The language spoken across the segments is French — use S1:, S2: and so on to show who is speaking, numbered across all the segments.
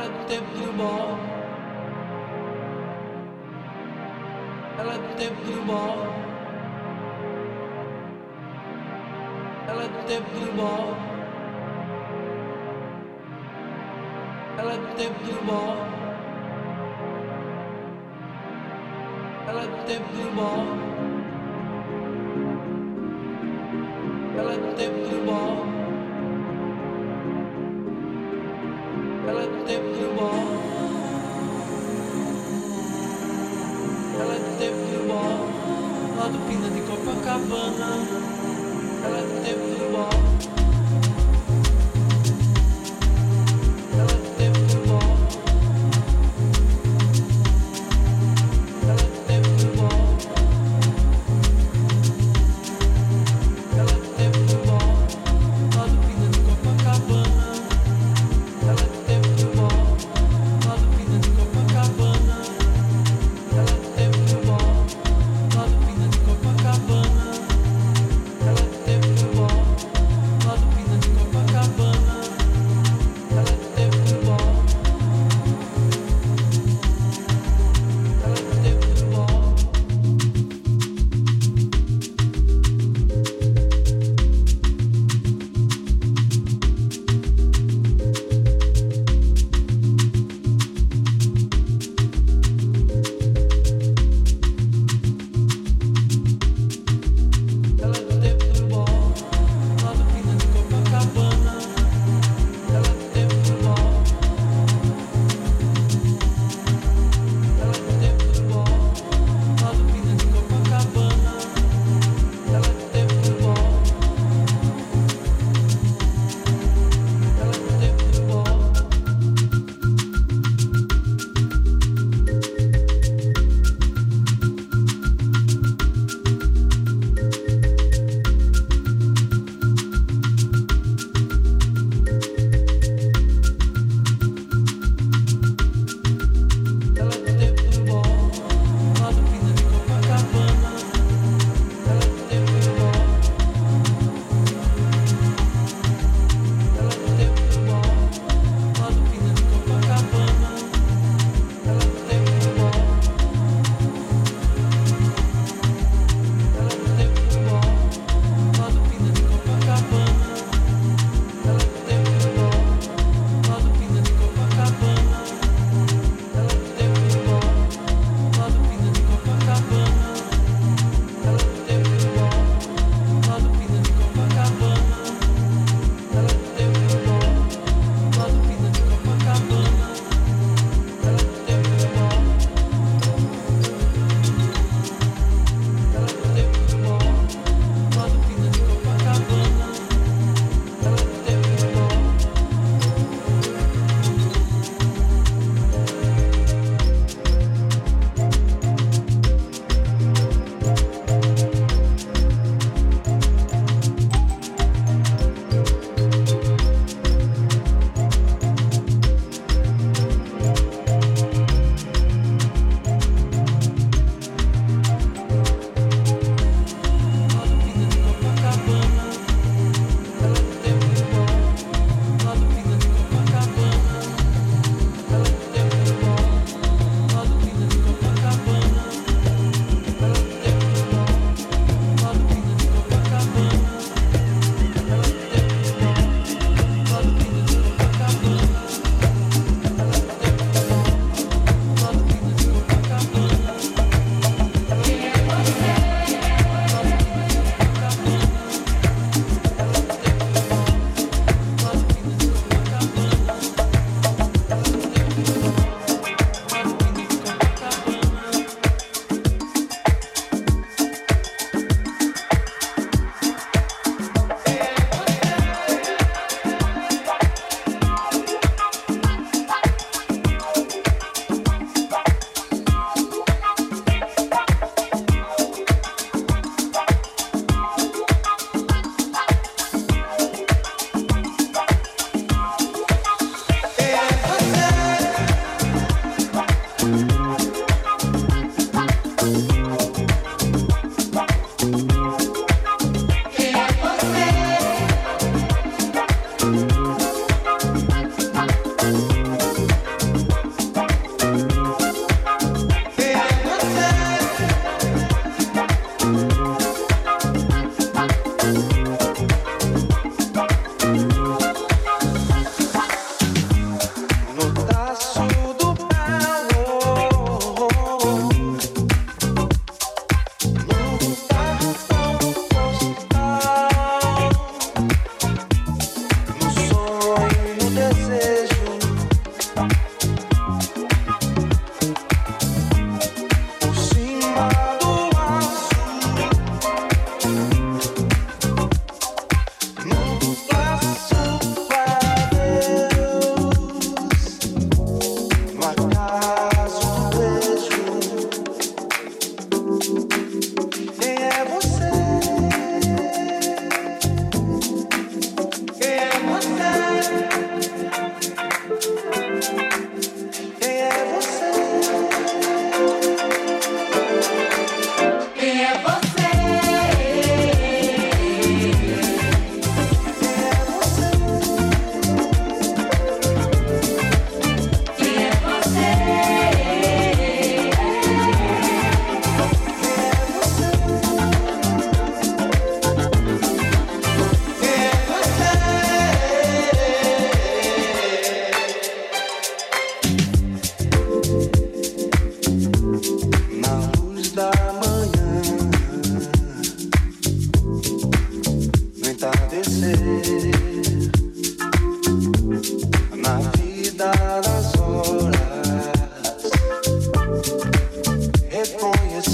S1: Ela teve do bom. Ela teve do bom. Ela teve do bom. Ela teve do bom.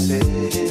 S1: say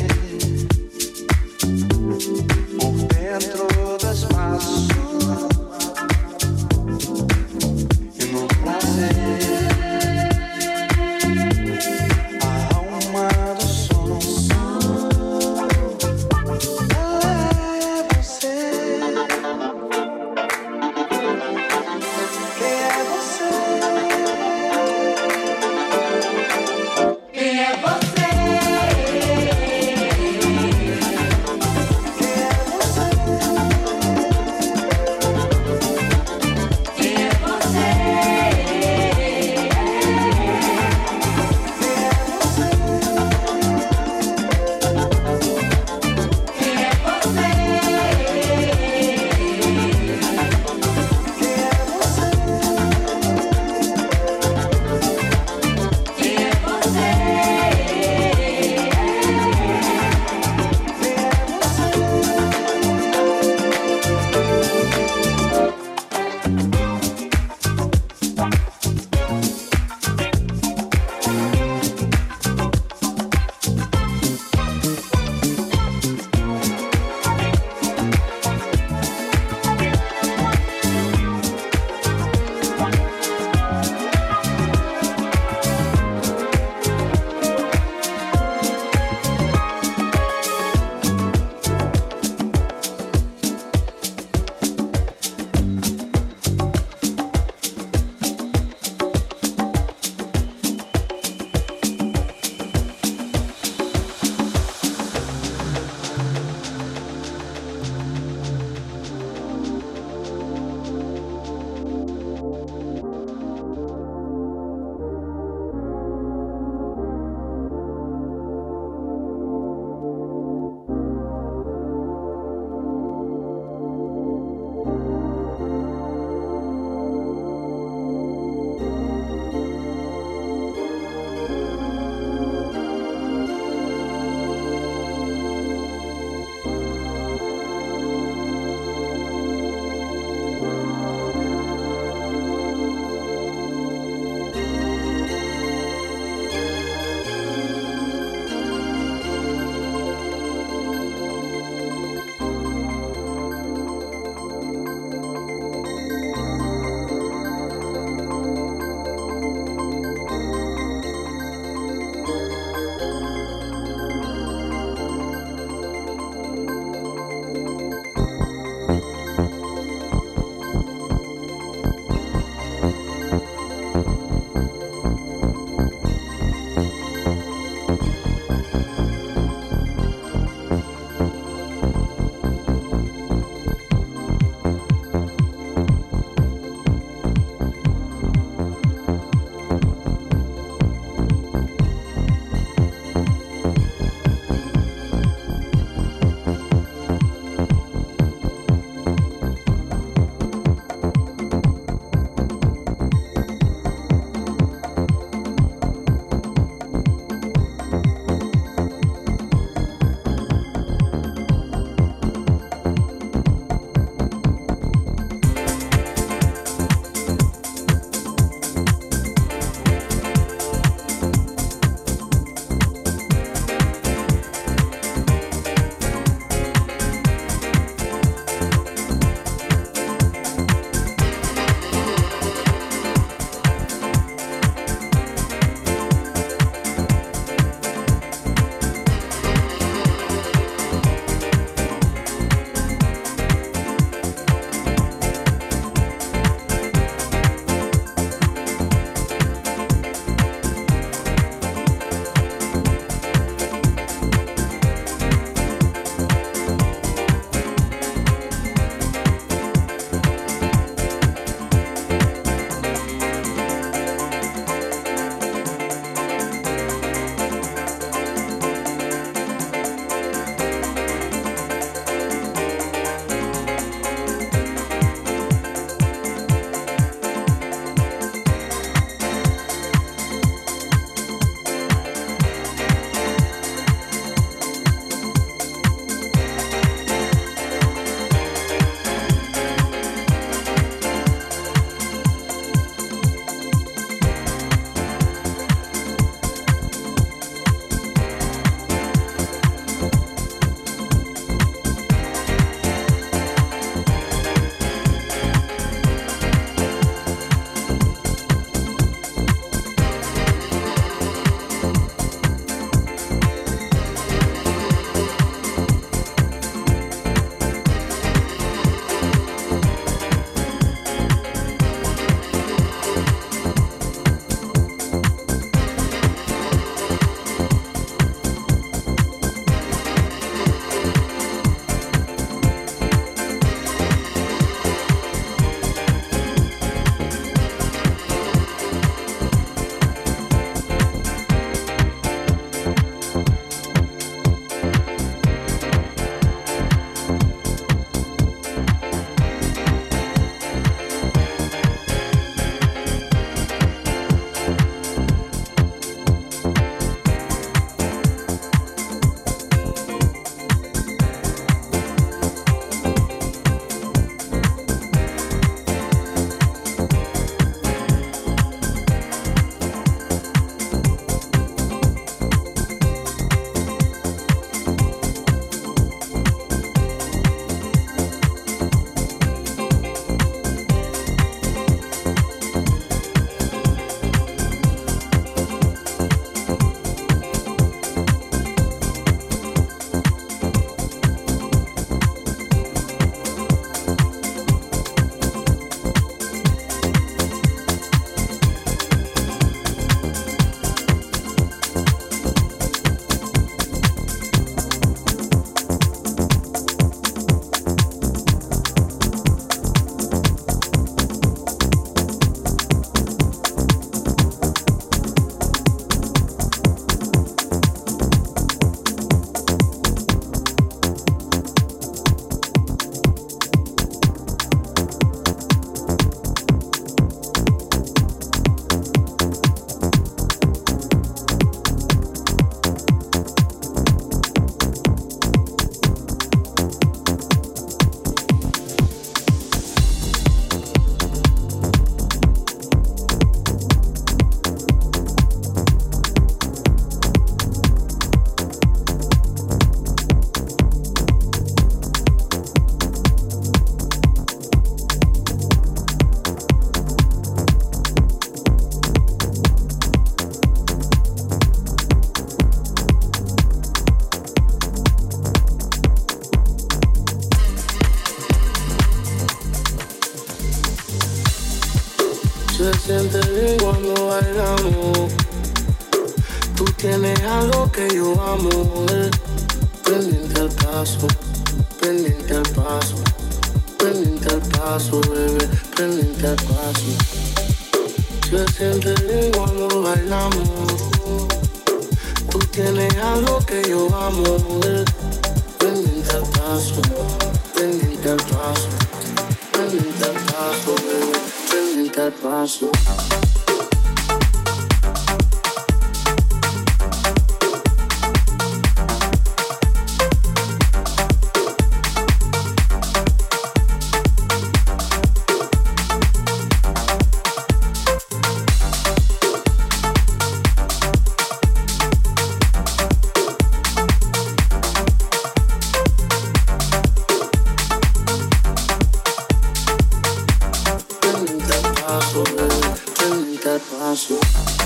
S1: you.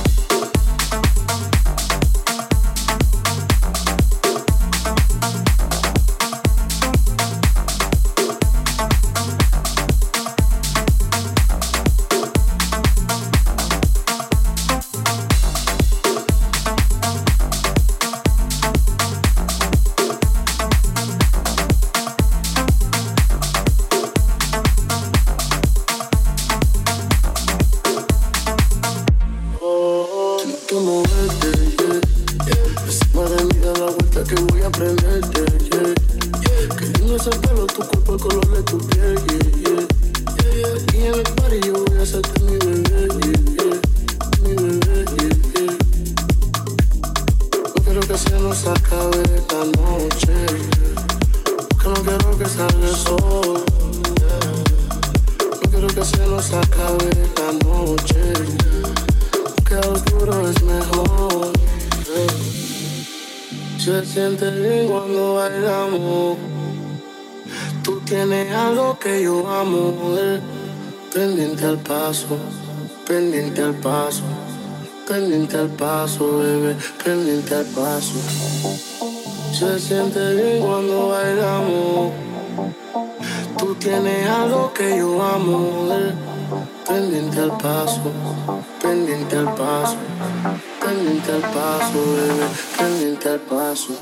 S2: Se siente bien cuando bailamos. Tú tienes algo que yo amo. Eh. Pendiente al paso, pendiente al paso, pendiente al paso, bebé, pendiente al paso.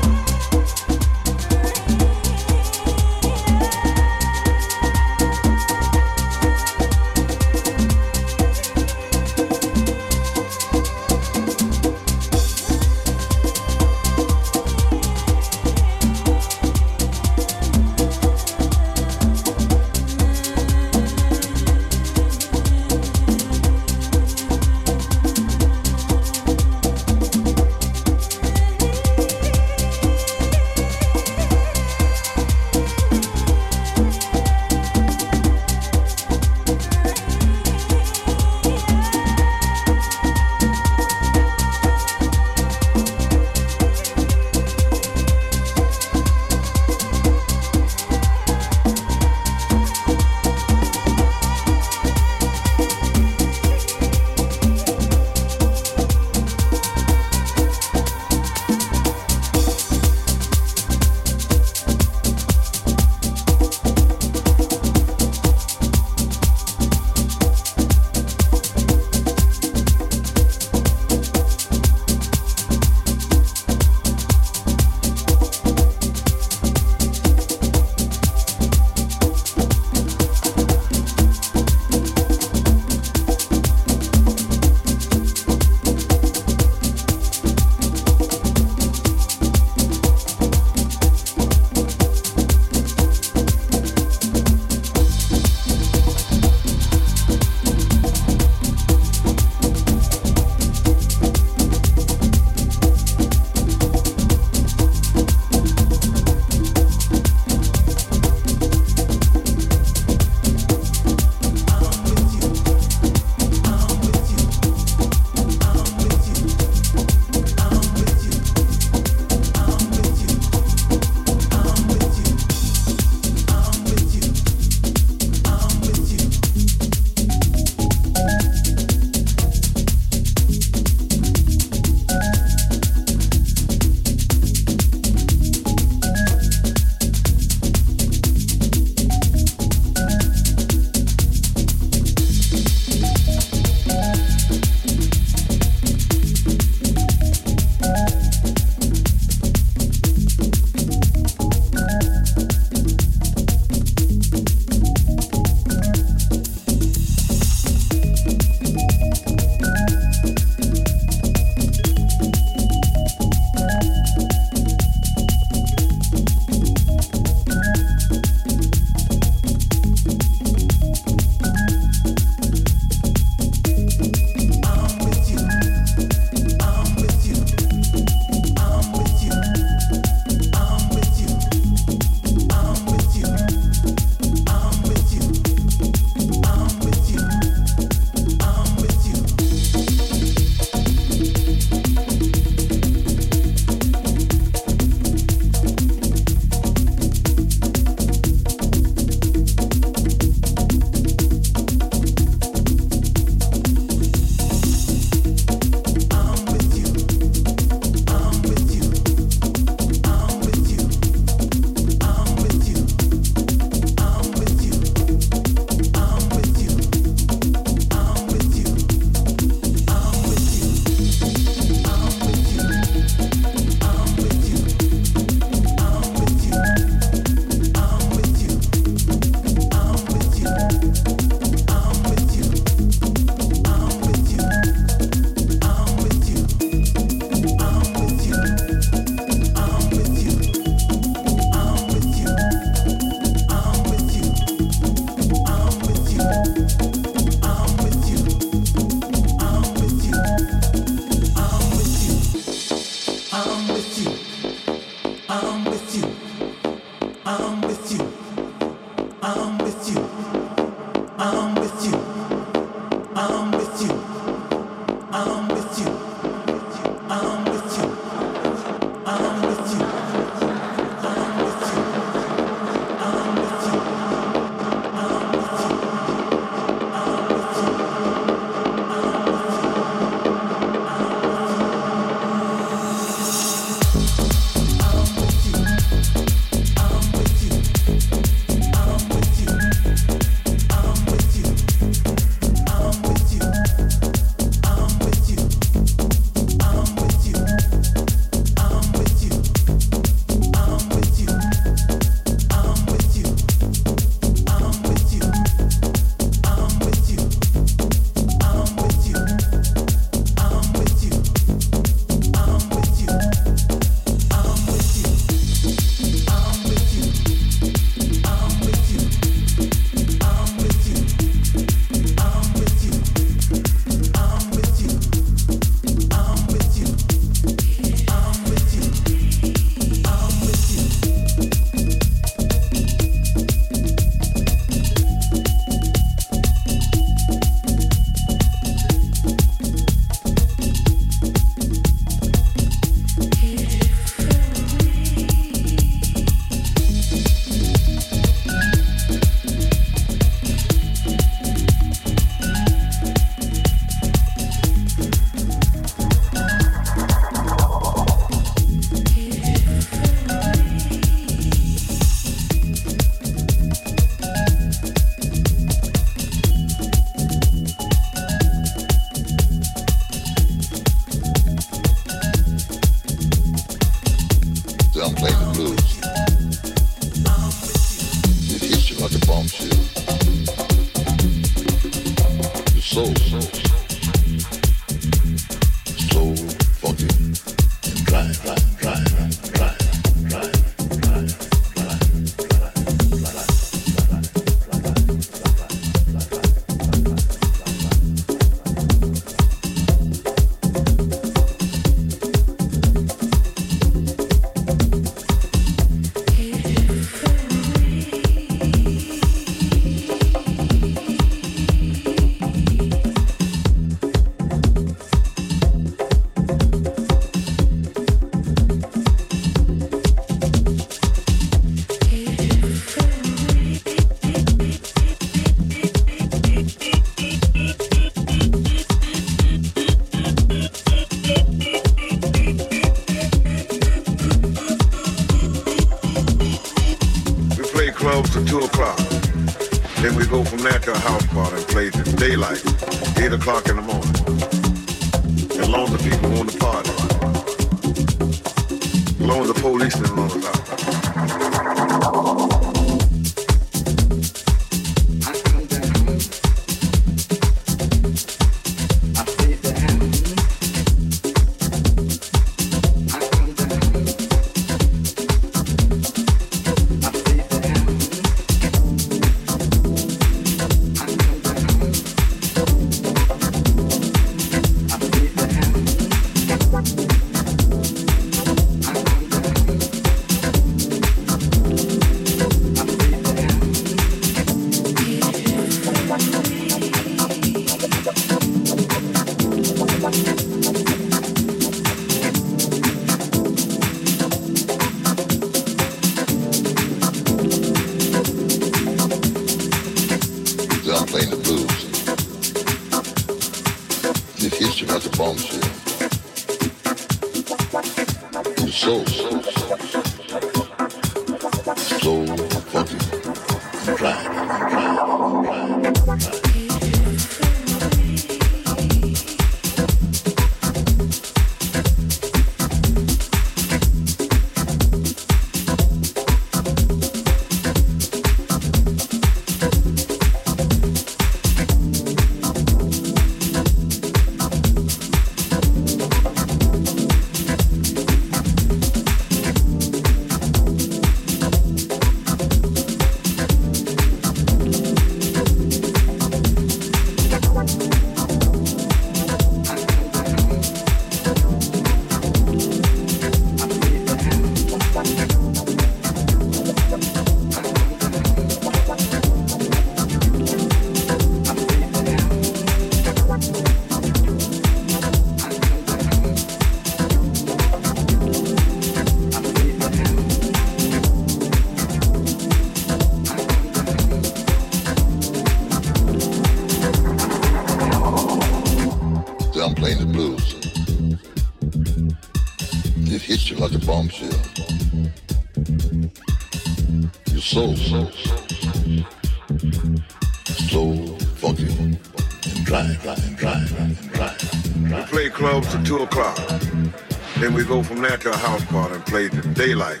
S3: Daylight,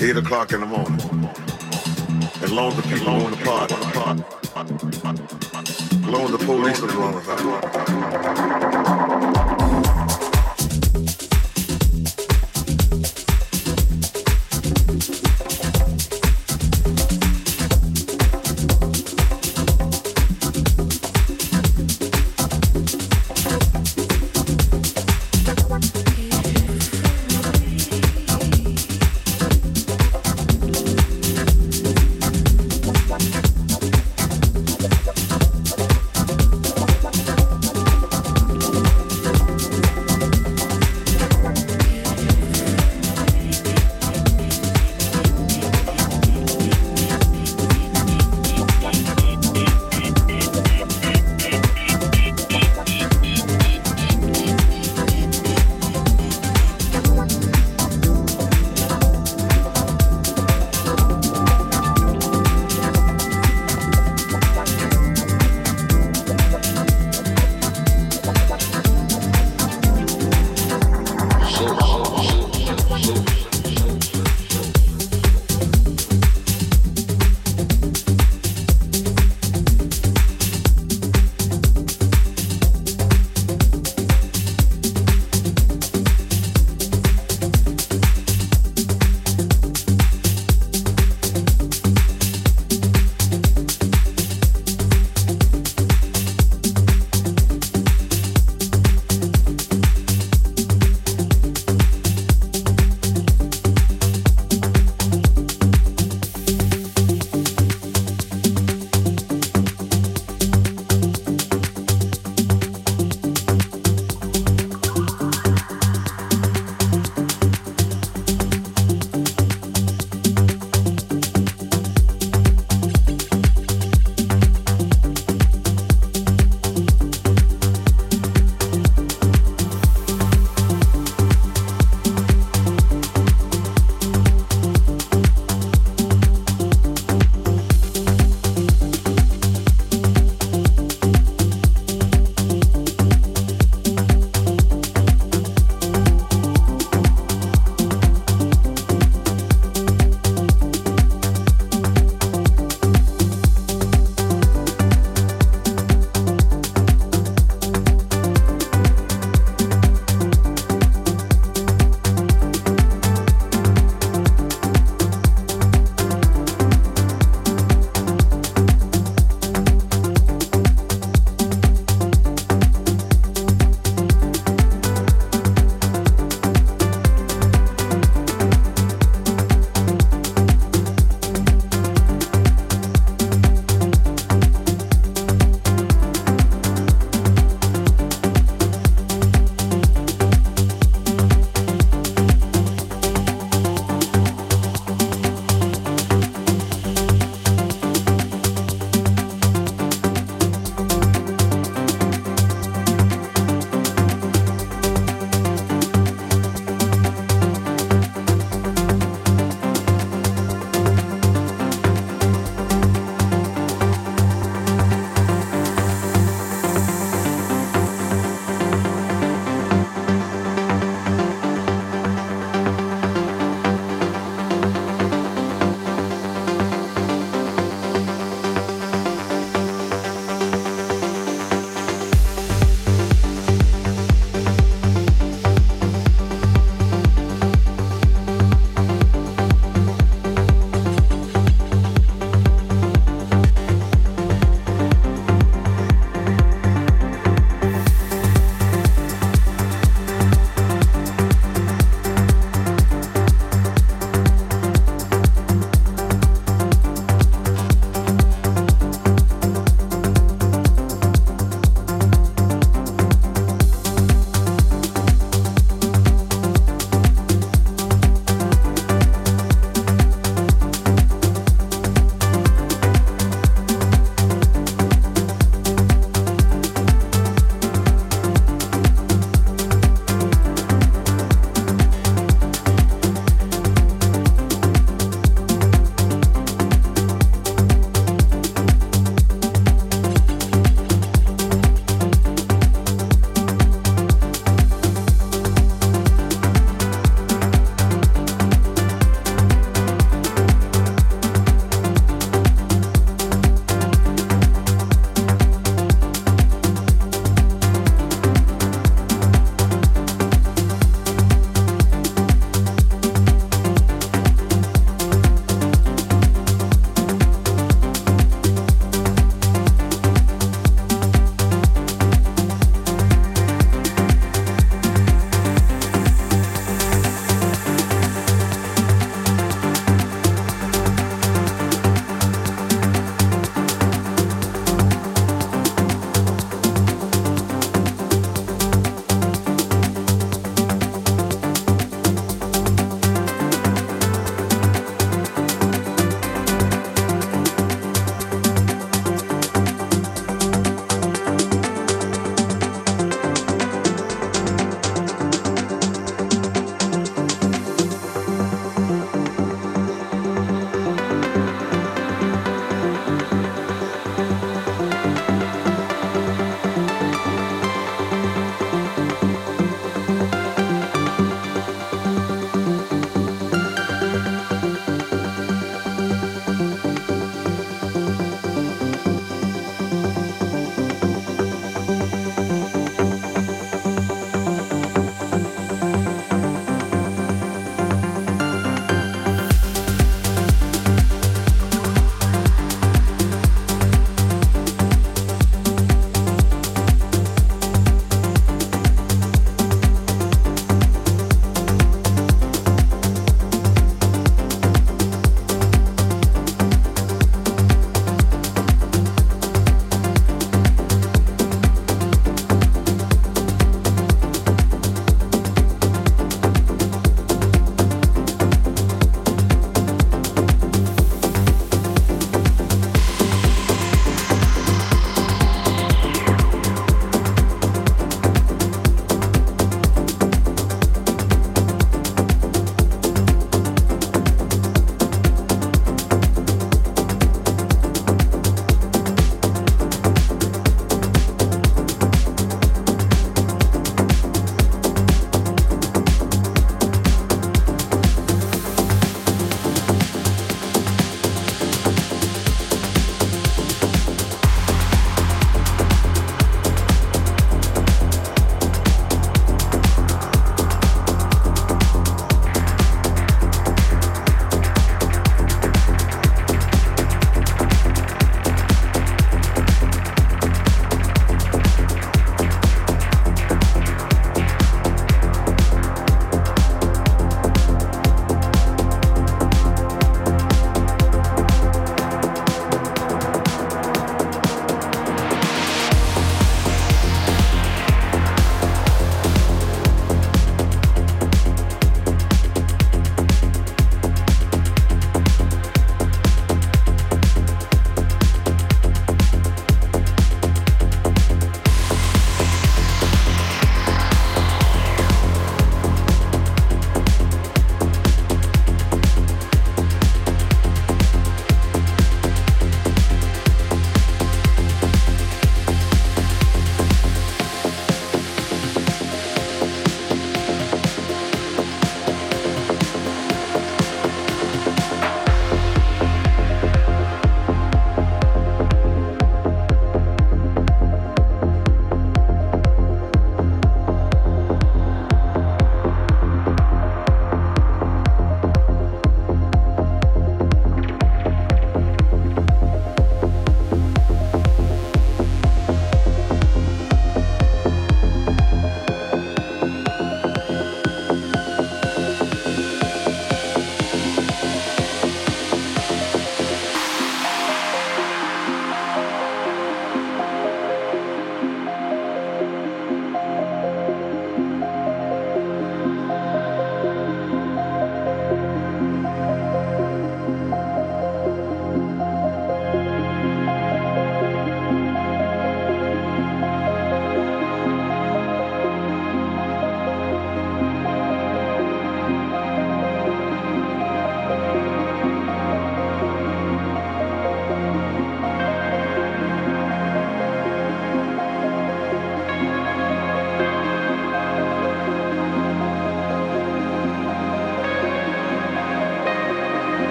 S3: 8 o'clock in the morning. As long as the people want to party. As the police are on us